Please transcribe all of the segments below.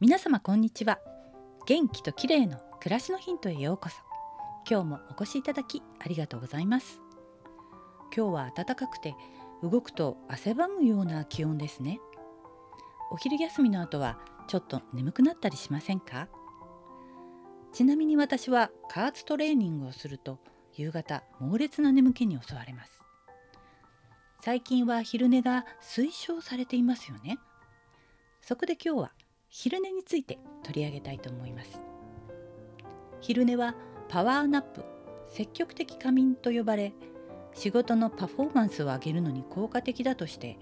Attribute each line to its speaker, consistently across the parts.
Speaker 1: 皆様こんにちは。元気と綺麗の暮らしのヒントへようこそ。今日もお越しいただきありがとうございます。今日は暖かくて動くと汗ばむような気温ですね。お昼休みの後はちょっと眠くなったりしませんか？ちなみに私は加圧トレーニングをすると夕方猛烈な眠気に襲われます。最近は昼寝が推奨されていますよね。そこで今日は昼寝について取り上げたいと思います。昼寝はパワーナップ積極的仮眠と呼ばれ仕事のパフォーマンスを上げるのに効果的だとして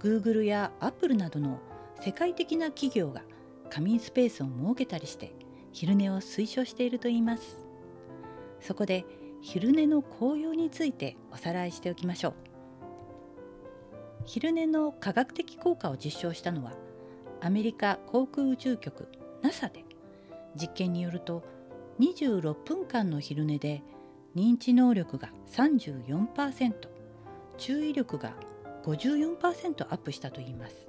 Speaker 1: Google や Apple などの世界的な企業が仮眠スペースを設けたりして昼寝を推奨しているといいます。そこで昼寝の効用についておさらいしておきましょう。昼寝の科学的効果を実証したのはアメリカ航空宇宙局 NASA で実験によると26分間の昼寝で認知能力が34%注意力が54%アップしたといいます。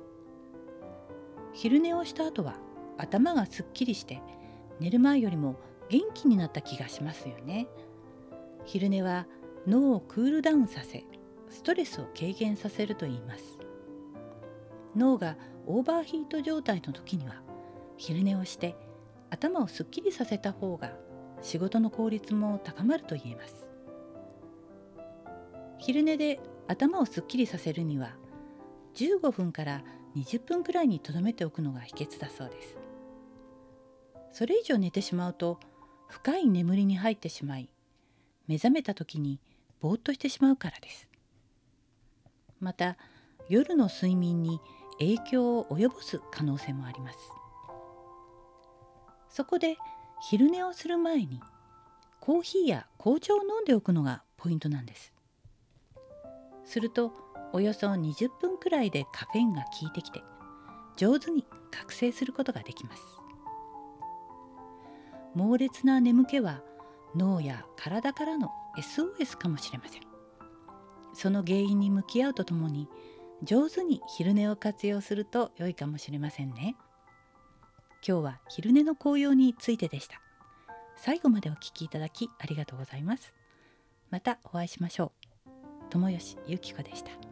Speaker 1: 昼寝をした後は頭がすっきりして寝る前よりも元気になった気がしますよね。昼寝は脳をクールダウンさせストレスを軽減させるといいます。脳がオーバーヒート状態の時には昼寝をして頭をすっきりさせた方が仕事の効率も高まると言えます。昼寝で頭をすっきりさせるには15分から20分くらいにとどめておくのが秘訣だそうです。それ以上寝てしまうと深い眠りに入ってしまい目覚めた時にぼーっとしてしまうからです。また夜の睡眠に影響を及ぼす可能性もあります。そこで昼寝をする前にコーヒーや紅茶を飲んでおくのがポイントなんです。するとおよそ20分くらいでカフェインが効いてきて上手に覚醒することができます。猛烈な眠気は脳や体からの SOS かもしれません。その原因に向き合うとともに上手に昼寝を活用すると良いかもしれませんね。今日は昼寝の紅葉についてでした。最後までお聞きいただきありがとうございます。またお会いしましょう。友吉ゆき子でした。